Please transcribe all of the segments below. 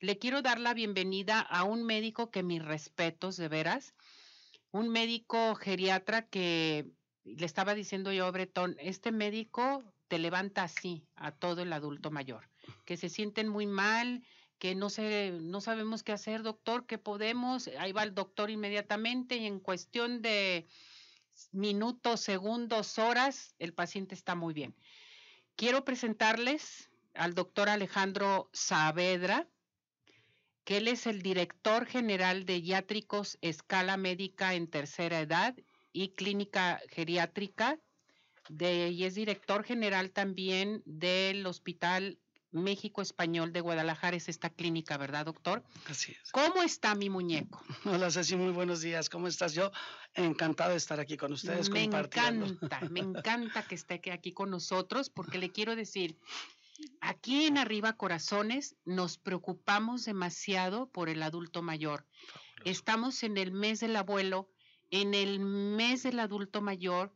Le quiero dar la bienvenida a un médico que mis respetos, de veras, un médico geriatra que le estaba diciendo yo, Bretón, este médico te levanta así a todo el adulto mayor, que se sienten muy mal, que no sé, no sabemos qué hacer, doctor, qué podemos, ahí va el doctor inmediatamente y en cuestión de minutos, segundos, horas, el paciente está muy bien. Quiero presentarles al doctor Alejandro Saavedra, que él es el director general de Yátricos Escala Médica en Tercera Edad y Clínica Geriátrica, de, y es director general también del Hospital México Español de Guadalajara, es esta clínica, ¿verdad, doctor? Así es. ¿Cómo está mi muñeco? Hola Ceci, muy buenos días. ¿Cómo estás? Yo encantado de estar aquí con ustedes. Me encanta, me encanta que esté aquí con nosotros porque le quiero decir, aquí en Arriba Corazones nos preocupamos demasiado por el adulto mayor. Estamos en el mes del abuelo, en el mes del adulto mayor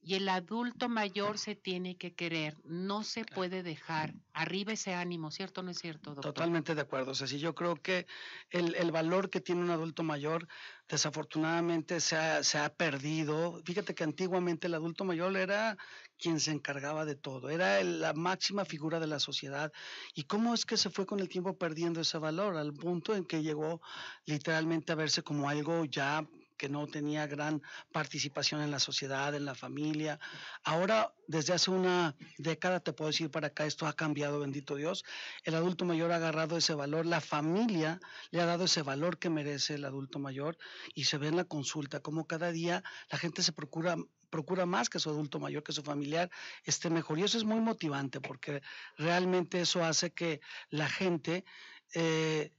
y el adulto mayor se tiene que querer, no se puede dejar. Arriba ese ánimo, ¿cierto o no es cierto, doctor? Totalmente de acuerdo. O sea, si yo creo que el, el, valor que tiene un adulto mayor, desafortunadamente se ha, se ha perdido. Fíjate que antiguamente el adulto mayor era quien se encargaba de todo, era la máxima figura de la sociedad. ¿Y cómo es que se fue con el tiempo perdiendo ese valor al punto en que llegó literalmente a verse como algo ya que no tenía gran participación en la sociedad, en la familia. Ahora, desde hace una década, te puedo decir para acá, esto ha cambiado, bendito Dios. El adulto mayor ha agarrado ese valor, la familia le ha dado ese valor que merece el adulto mayor y se ve en la consulta como cada día la gente se procura procura más que su adulto mayor, que su familiar esté mejor. Y eso es muy motivante porque realmente eso hace que la gente eh,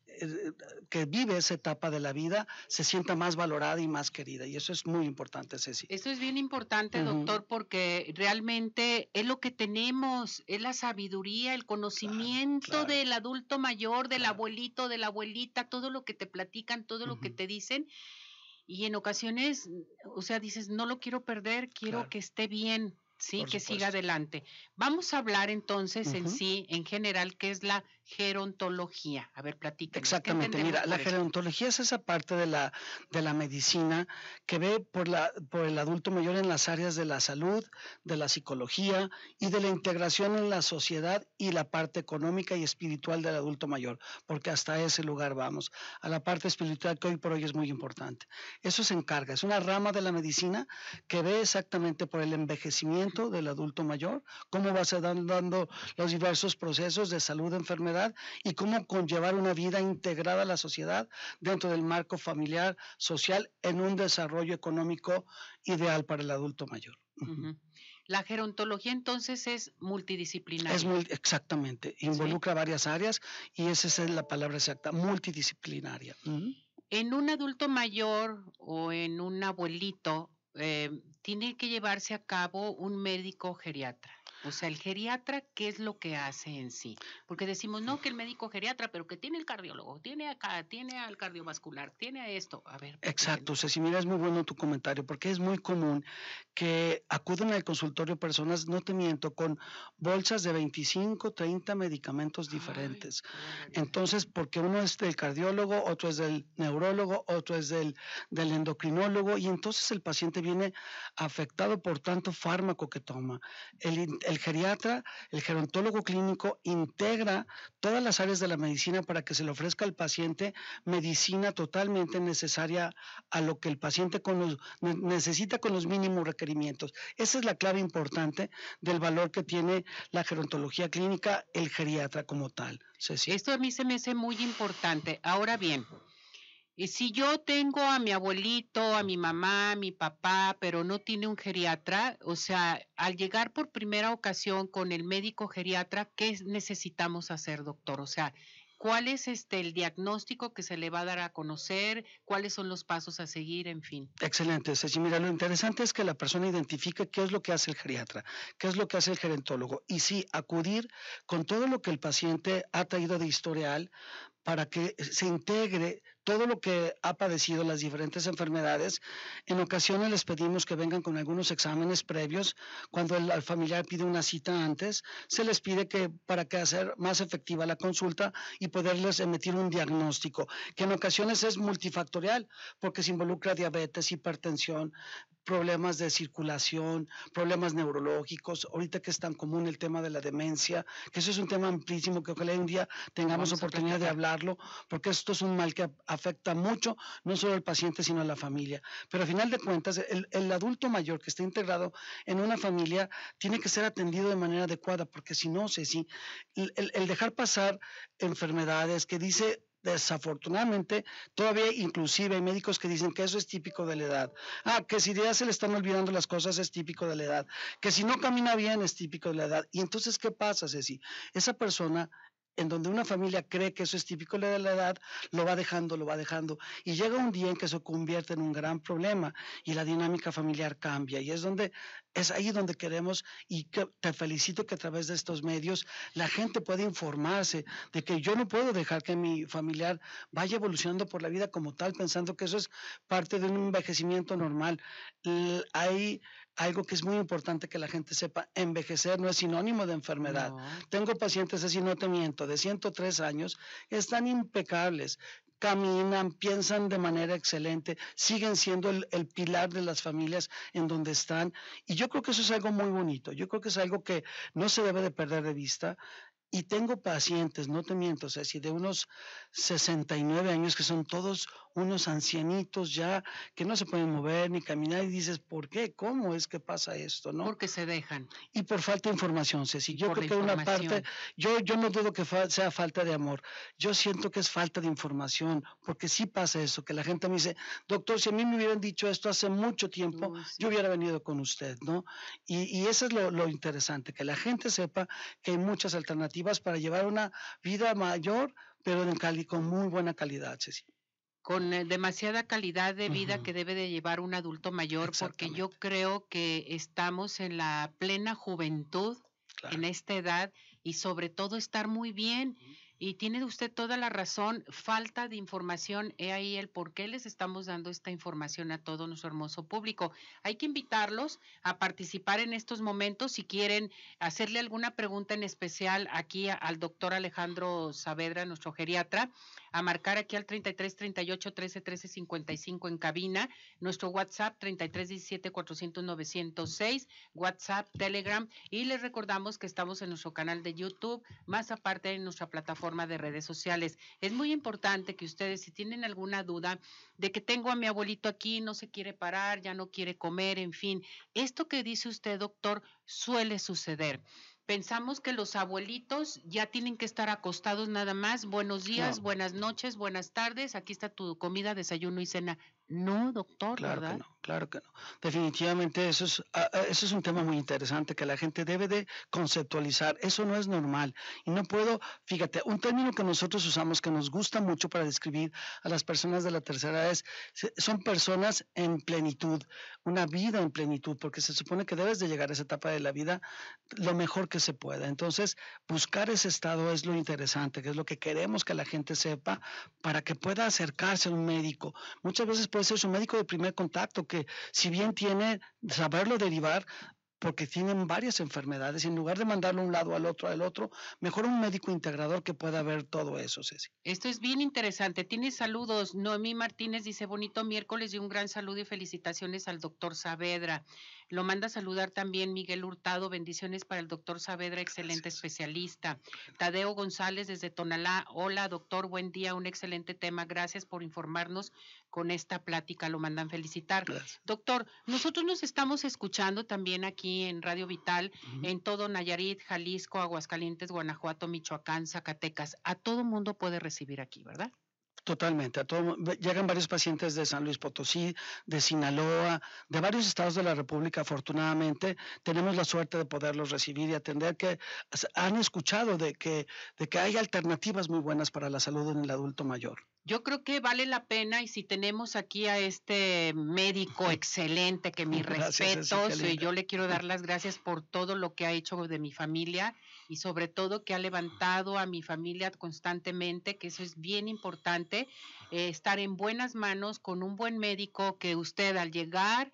que vive esa etapa de la vida se sienta más valorada y más querida. Y eso es muy importante, Ceci. Eso es bien importante, doctor, porque realmente es lo que tenemos, es la sabiduría, el conocimiento del adulto mayor, del abuelito, de la abuelita, todo lo que te platican, todo lo que te dicen. Y en ocasiones, o sea, dices, no lo quiero perder, quiero que esté bien. Sí, que siga adelante. Vamos a hablar entonces en sí, en general, qué es la gerontología. A ver, platícanos. Exactamente, mira, la gerontología es esa parte de la, de la medicina que ve por, la, por el adulto mayor en las áreas de la salud, de la psicología y de la integración en la sociedad y la parte económica y espiritual del adulto mayor, porque hasta ese lugar vamos, a la parte espiritual que hoy por hoy es muy importante. Eso se encarga, es una rama de la medicina que ve exactamente por el envejecimiento del adulto mayor, cómo va se dando los diversos procesos de salud, enfermedad, y cómo conllevar una vida integrada a la sociedad dentro del marco familiar, social, en un desarrollo económico ideal para el adulto mayor. La gerontología entonces es multidisciplinaria. Es muy, exactamente, involucra varias áreas y esa es la palabra exacta, multidisciplinaria. En un adulto mayor o en un abuelito eh, tiene que llevarse a cabo un médico geriatra. O sea, el geriatra, ¿qué es lo que hace en sí? Porque decimos, no, que el médico geriatra, pero que tiene el cardiólogo, tiene acá, tiene al cardiovascular, tiene esto. A ver. Exacto, Ceci, mira, es muy bueno tu comentario, porque es muy común que acuden al consultorio personas, no te miento, con bolsas de 25, 30 medicamentos diferentes. Entonces, porque uno es del cardiólogo, otro es del neurólogo, otro es del, del endocrinólogo, y entonces el paciente viene afectado por tanto fármaco que toma. El, el geriatra, el gerontólogo clínico, integra todas las áreas de la medicina para que se le ofrezca al paciente medicina totalmente necesaria a lo que el paciente necesita con los mínimos requerimientos. Esa es la clave importante del valor que tiene la gerontología clínica, el geriatra como tal. Esto a mí se me hace muy importante. Ahora bien, si yo tengo a mi abuelito, a mi mamá, a mi papá, pero no tiene un geriatra, o sea, al llegar por primera ocasión con el médico geriatra, ¿qué necesitamos hacer, doctor? O sea, ¿cuál es este el diagnóstico que se le va a dar a conocer? ¿Cuáles son los pasos a seguir? En fin. Excelente, Ceci. Mira, lo interesante es que la persona identifique qué es lo que hace el geriatra, qué es lo que hace el gerentólogo. Y sí, acudir con todo lo que el paciente ha traído de historial para que se integre todo lo que ha padecido las diferentes enfermedades. En ocasiones les pedimos que vengan con algunos exámenes previos. Cuando el, familiar pide una cita antes, se les pide que para que hacer más efectiva la consulta y poderles emitir un diagnóstico, que en ocasiones es multifactorial, porque se involucra diabetes, hipertensión, problemas de circulación, problemas neurológicos, ahorita que es tan común el tema de la demencia, que eso es un tema amplísimo que ojalá un día tengamos oportunidad de hablarlo, porque esto es un mal que afecta mucho, no solo al paciente, sino a la familia. Pero al final de cuentas, el, adulto mayor que está integrado en una familia tiene que ser atendido de manera adecuada, porque si no, sé si el dejar pasar enfermedades que dice desafortunadamente, todavía inclusive hay médicos que dicen que eso es típico de la edad. Ah, que si ya se le están olvidando las cosas es típico de la edad. Que si no camina bien es típico de la edad. Y entonces, ¿qué pasa, Ceci? Esa persona en donde una familia cree que eso es típico de la edad, lo va dejando, lo va dejando. Y llega un día en que se convierte en un gran problema y la dinámica familiar cambia. Y es donde, es ahí donde queremos, y que te felicito que a través de estos medios la gente pueda informarse de que yo no puedo dejar que mi familiar vaya evolucionando por la vida como tal, pensando que eso es parte de un envejecimiento normal. Hay algo que es muy importante que la gente sepa, envejecer no es sinónimo de enfermedad. Tengo pacientes, así no te miento, de 103 años, están impecables, caminan, piensan de manera excelente, siguen siendo el, el, pilar de las familias en donde están. Y yo creo que eso es algo muy bonito, yo creo que es algo que no se debe de perder de vista. Y tengo pacientes, no te miento, o sea, si de unos 69 años que son todos unos ancianitos ya que no se pueden mover ni caminar y dices, ¿por qué? ¿Cómo es que pasa esto? ¿no? Porque se dejan. Y por falta de información, Ceci. Yo creo que una parte, yo, yo no dudo que sea falta de amor, yo siento que es falta de información, porque sí pasa eso, que la gente me dice, doctor, si a mí me hubieran dicho esto hace mucho tiempo, yo hubiera venido con usted, ¿no? Y, y eso es lo, lo interesante, que la gente sepa que hay muchas alternativas para llevar una vida mayor, pero en Cali con muy buena calidad, Ceci con eh, demasiada calidad de vida que debe de llevar un adulto mayor, porque yo creo que estamos en la plena juventud, en esta edad, y sobre todo estar muy bien. Y tiene usted toda la razón, falta de información, he ahí el por qué les estamos dando esta información a todo nuestro hermoso público. Hay que invitarlos a participar en estos momentos. Si quieren hacerle alguna pregunta en especial aquí al doctor Alejandro Saavedra, nuestro geriatra, a marcar aquí al 33 38 13 13 55 en cabina, nuestro WhatsApp 33 17 400 906, WhatsApp, Telegram. Y les recordamos que estamos en nuestro canal de YouTube, más aparte en nuestra plataforma de redes sociales. Es muy importante que ustedes si tienen alguna duda de que tengo a mi abuelito aquí, no se quiere parar, ya no quiere comer, en fin, esto que dice usted, doctor, suele suceder pensamos que los abuelitos ya tienen que estar acostados nada más. Buenos días, buenas noches, buenas tardes. Aquí está tu comida, desayuno y cena. No, doctor, claro ¿verdad? Que no, claro que no. Definitivamente eso es, ah, ah, eso es un tema muy interesante que la gente debe de conceptualizar. Eso no es normal. Y no puedo, fíjate, un término que nosotros usamos que nos gusta mucho para describir a las personas de la tercera edad es, son personas en plenitud, una vida en plenitud, porque se supone que debes de llegar a esa etapa de la vida lo mejor que se pueda. Entonces, buscar ese estado es lo interesante, que es lo que queremos que la gente sepa para que pueda acercarse a un médico. Muchas veces puede ser su médico de primer contacto, que si bien tiene saberlo derivar, porque tienen varias enfermedades y en lugar de mandarlo un lado al otro al otro, mejor un médico integrador que pueda ver todo eso, Ceci. Esto es bien interesante. Tiene saludos. Noemí Martínez dice bonito miércoles y un gran saludo y felicitaciones al doctor Saavedra. Lo manda a saludar también Miguel Hurtado. Bendiciones para el doctor Saavedra, excelente especialista. Tadeo González desde Tonalá. Hola, doctor, buen día, un excelente tema. Gracias por informarnos con esta plática. Lo mandan felicitar. Doctor, nosotros nos estamos escuchando también aquí en Radio Vital, en todo Nayarit, Jalisco, Aguascalientes, Guanajuato, Michoacán, Zacatecas. A todo mundo puede recibir aquí, ¿verdad? Totalmente. A todo, llegan varios pacientes de San Luis Potosí, de Sinaloa, de varios estados de la República. Afortunadamente, tenemos la suerte de poderlos recibir y atender que han escuchado de que, de que hay alternativas muy buenas para la salud en el adulto mayor. Yo creo que vale la pena y si tenemos aquí a este médico excelente, que mi respeto, y yo le quiero dar las gracias por todo lo que ha hecho de mi familia y sobre todo que ha levantado a mi familia constantemente, que eso es bien importante, eh, estar en buenas manos con un buen médico que usted al llegar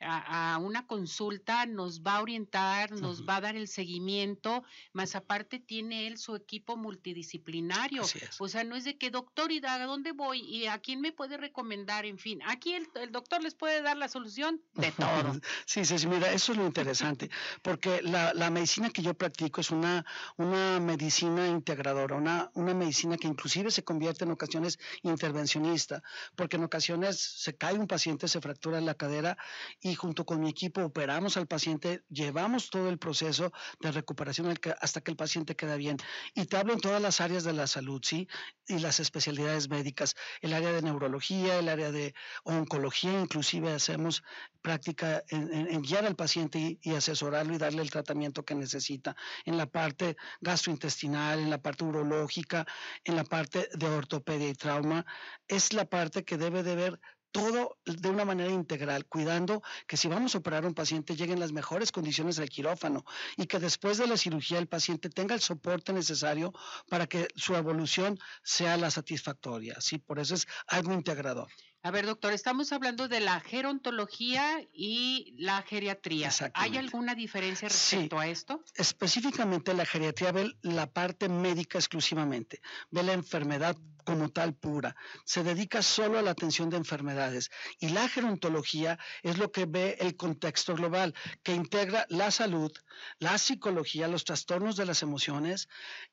a, una consulta, nos va a orientar, nos va a dar el seguimiento, más aparte tiene él su equipo multidisciplinario. O sea, no es de que doctor, ¿y a dónde voy? ¿Y a quién me puede recomendar? En fin, aquí el, doctor les puede dar la solución de todo. Sí, sí, mira, eso es lo interesante, porque la, la, medicina que yo practico es una, una medicina integradora, una, una medicina que inclusive se convierte en ocasiones intervencionista, porque en ocasiones se cae un paciente, se fractura la cadera y junto con mi equipo operamos al paciente, llevamos todo el proceso de recuperación hasta que el paciente queda bien. Y te hablo en todas las áreas de la salud, ¿sí? Y las especialidades médicas, el área de neurología, el área de oncología, inclusive hacemos práctica en, guiar al paciente y, asesorarlo y darle el tratamiento que necesita en la parte gastrointestinal, en la parte urológica, en la parte de ortopedia y trauma. Es la parte que debe de ver todo de una manera integral, cuidando que si vamos a operar a un paciente lleguen las mejores condiciones del quirófano y que después de la cirugía el paciente tenga el soporte necesario para que su evolución sea la satisfactoria. Sí, por eso es algo integrador. A ver, doctor, estamos hablando de la gerontología y la geriatría. ¿Hay alguna diferencia respecto a esto? Específicamente la geriatría ve la parte médica exclusivamente, ve la enfermedad como tal pura, se dedica solo a la atención de enfermedades y la gerontología es lo que ve el contexto global, que integra la salud, la psicología, los trastornos de las emociones,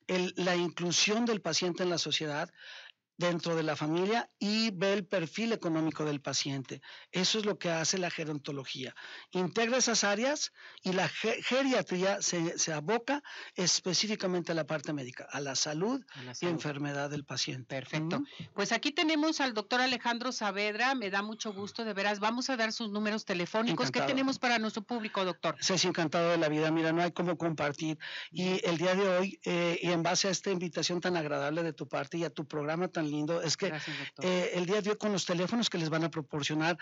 la inclusión del paciente en la sociedad, dentro de la familia y ve el perfil económico del paciente. Eso es lo que hace la gerontología. Integra esas áreas y la geriatría se, aboca específicamente a la parte médica, a la salud, y enfermedad del paciente. Perfecto. Pues aquí tenemos al doctor Alejandro Saavedra. Me da mucho gusto, de veras. Vamos a dar sus números telefónicos. ¿Qué tenemos para nuestro público, doctor? Se es encantado de la vida. Mira, no hay cómo compartir. Y el día de hoy, eh, y en base a esta invitación tan agradable de tu parte y a tu programa tan lindo es que eh, el día de hoy con los teléfonos que les van a proporcionar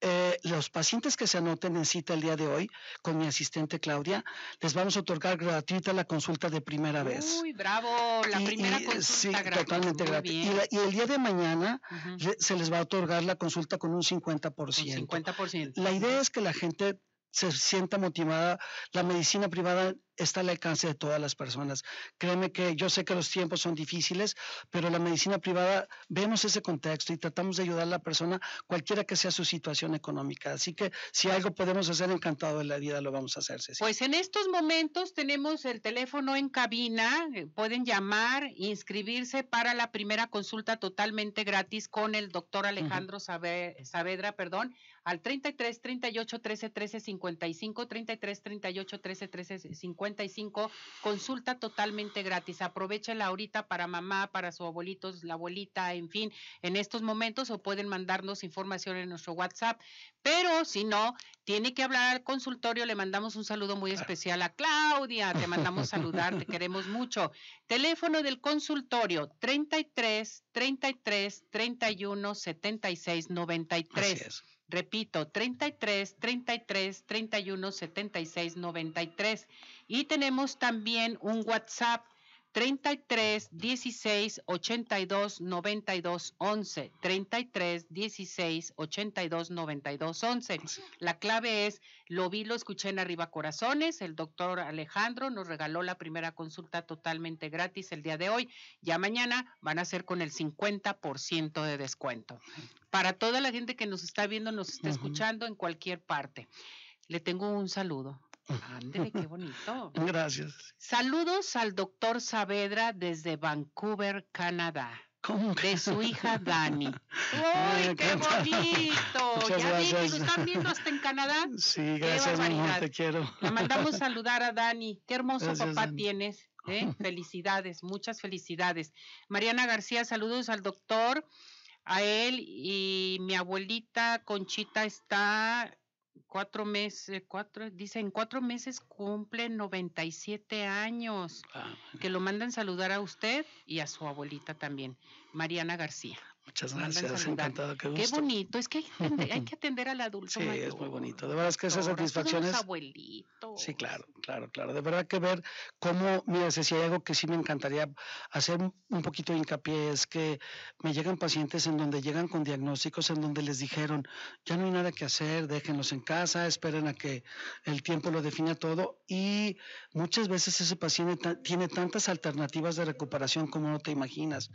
eh, los pacientes que se anoten en cita el día de hoy con mi asistente Claudia, les vamos a otorgar gratuita la consulta de primera vez. Uy, bravo, la primera consulta sí, totalmente gratis. Y, el día de mañana se les va a otorgar la consulta con un 50%. Con 50%. La idea es que la gente se sienta motivada. La medicina privada está al alcance de todas las personas. Créeme que yo sé que los tiempos son difíciles, pero la medicina privada vemos ese contexto y tratamos de ayudar a la persona, cualquiera que sea su situación económica. Así que si algo podemos hacer, encantado de la vida, lo vamos a hacer. Pues en estos momentos tenemos el teléfono en cabina, eh, pueden llamar, inscribirse para la primera consulta totalmente gratis con el doctor Alejandro Saavedra, perdón, al 33 38 13 13 55, 33 38 13 13 55, consulta totalmente gratis. Aprovechenla ahorita para mamá, para su abuelito, la abuelita, en fin, en estos momentos o pueden mandarnos información en nuestro WhatsApp. Pero si no, tiene que hablar al consultorio, le mandamos un saludo muy especial a Claudia, te mandamos saludar, te queremos mucho. Teléfono del consultorio 33 33 31 76 93. Repito, 33 33 31 76 93. Y tenemos también un WhatsApp 33 16 82 92 11. 33 16 82 92 11. La clave es, lo vi, lo escuché en Arriba Corazones. El doctor Alejandro nos regaló la primera consulta totalmente gratis el día de hoy. Ya mañana van a ser con el 50% de descuento. Para toda la gente que nos está viendo, nos está escuchando en cualquier parte. Le tengo un saludo. Ándele, qué bonito. Gracias. Saludos al doctor Saavedra desde Vancouver, Canadá. ¿Cómo? De su hija Dani. ¡Uy, qué bonito! ya vi que lo están viendo hasta en Canadá. Sí, gracias, amor, te quiero. Le mandamos saludar a Dani. Qué hermoso papá tienes. ¿eh? Felicidades, muchas felicidades. Mariana García, saludos al doctor, a él y mi abuelita Conchita está cuatro meses, cuatro, dicen cuatro meses cumple 97 años. Que lo mandan saludar a usted y a su abuelita también. Mariana García. Muchas gracias, encantado, qué Qué gusto. bonito, es que hay que atender, hay que atender al adulto Sí, mayor. es muy bonito. De verdad es que esas satisfacciones. abuelitos. Sí, claro, claro, claro. De verdad que ver cómo, mira, si hay algo que sí me encantaría hacer un- poquito de hincapié es que me llegan pacientes en donde llegan con diagnósticos en donde les dijeron, ya no hay nada que hacer, déjenlos en casa, esperen a que el tiempo lo defina todo y muchas veces ese paciente tiene tantas alternativas de recuperación como no te imaginas.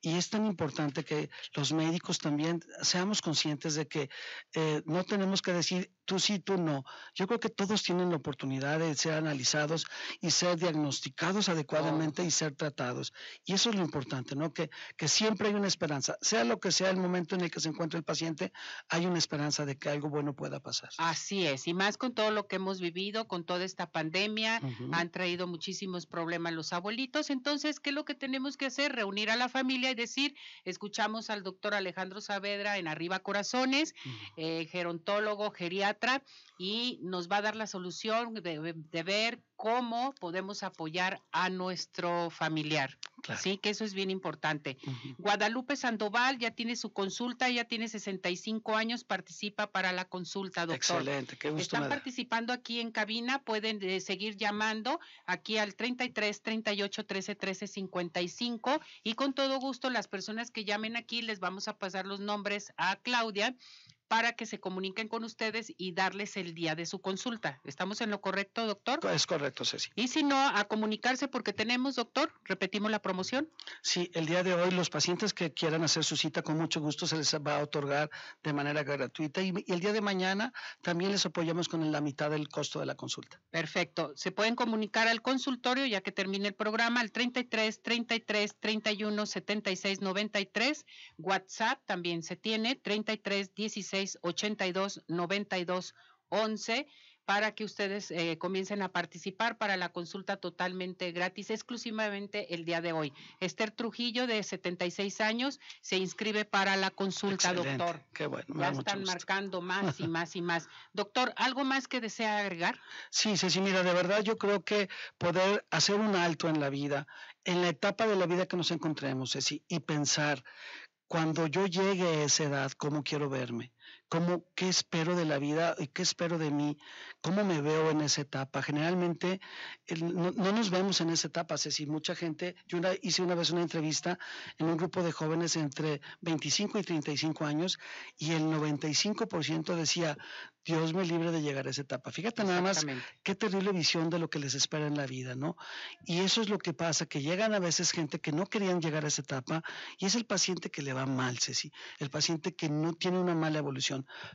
Y es tan importante que los médicos también seamos conscientes de que eh, no tenemos que decir tú sí, tú no. Yo creo que todos tienen la oportunidad de ser analizados y ser diagnosticados adecuadamente y ser tratados. Y eso es lo importante, ¿no? Que, que siempre hay una esperanza. Sea lo que sea el momento en el que se encuentre el paciente, hay una esperanza de que algo bueno pueda pasar. Así es, y más con todo lo que hemos vivido, con toda esta pandemia, han traído muchísimos problemas los abuelitos. Entonces, ¿qué es lo que tenemos que hacer? Reunir a la familia y decir, escuchamos al doctor Alejandro Saavedra en Arriba Corazones, eh, gerontólogo, geriatra, y nos va a dar la solución de, de ver cómo podemos apoyar a nuestro familiar. Claro. Sí, que eso es bien importante. Guadalupe Sandoval ya tiene su consulta, ya tiene 65 años, participa para la consulta, doctor. Excelente, qué gusto Están participando aquí en cabina, pueden eh, seguir llamando aquí al 33 38 13 13 55 y con todo gusto las personas que llamen aquí les vamos a pasar los nombres a Claudia para que se comuniquen con ustedes y darles el día de su consulta. ¿Estamos en lo correcto, doctor? Es correcto, Ceci. Y si no, a comunicarse porque tenemos, doctor, repetimos la promoción. Sí, el día de hoy los pacientes que quieran hacer su cita con mucho gusto se les va a otorgar de manera gratuita y, y el día de mañana también les apoyamos con la mitad del costo de la consulta. Perfecto. Se pueden comunicar al consultorio ya que termine el programa al 33 33 31 76 93. WhatsApp también se tiene 33 16 82 92 11 para que ustedes eh, comiencen a participar para la consulta totalmente gratis, exclusivamente el día de hoy. Esther Trujillo, de 76 años, se inscribe para la consulta, Excelente, doctor. Qué bueno, me Ya están marcando más y más y más. Doctor, ¿algo más que desea agregar? Sí, Ceci, mira, de verdad yo creo que poder hacer un alto en la vida, en la etapa de la vida que nos encontremos, Ceci, y pensar, cuando yo llegue a esa edad, ¿cómo quiero verme? ¿Cómo, ¿Qué espero de la vida y qué espero de mí? ¿Cómo me veo en esa etapa? Generalmente no, no nos vemos en esa etapa, Ceci. Mucha gente, yo una- hice una vez una entrevista en un grupo de jóvenes entre 25 y 35 años y el 95% decía, Dios me libre de llegar a esa etapa. Fíjate nada más qué terrible visión de lo que les espera en la vida, ¿no? Y eso es lo que pasa, que llegan a veces gente que no querían llegar a esa etapa y es el paciente que le va mal, Ceci, el paciente que no tiene una mala evolución,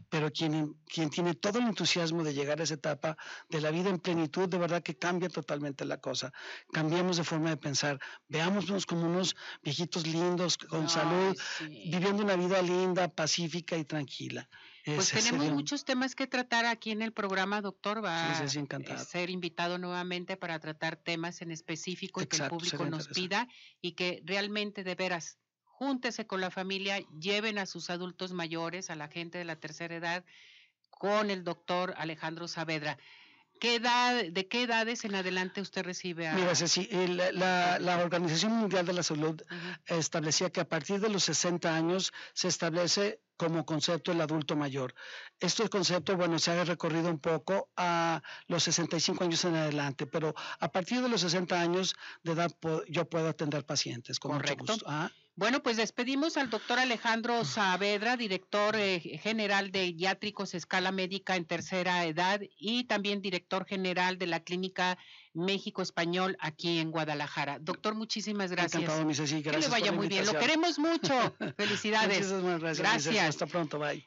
pero quien, quien tiene todo el entusiasmo de llegar a esa etapa de la vida en plenitud, de verdad que cambia totalmente la cosa. Cambiamos de forma de pensar, veámonos como unos viejitos lindos, con Ay, salud, sí. viviendo una vida linda, pacífica y tranquila. Pues Ese tenemos sería muchos temas que tratar aquí en el programa, doctor. Va Sí, sí, sí, a encantado. ser invitado nuevamente para tratar temas en específico y que el público nos pida y que realmente de veras júntese con la familia, lleven a sus adultos mayores, a la gente de la tercera edad, con el doctor Alejandro Saavedra. ¿Qué edad, ¿De qué edades en adelante usted recibe a...? Mira, Ceci, el- la, la Organización Mundial de la Salud establecía que a partir de los 60 años se establece como concepto el adulto mayor. Este concepto, bueno, se ha recorrido un poco a los 65 años en adelante, pero a partir de los 60 años de edad yo puedo atender pacientes con mucho Correcto. gusto. Ah, Bueno, pues despedimos al doctor Alejandro Saavedra, director eh, general de Iátricos Escala Médica en tercera edad y también director general de la Clínica México Español aquí en Guadalajara. Doctor, muchísimas gracias. Encantado, mi Ceci. que Gracias le vaya muy bien. Lo queremos mucho. Felicidades. Muchísimas gracias. Gracias. Hasta pronto. Bye.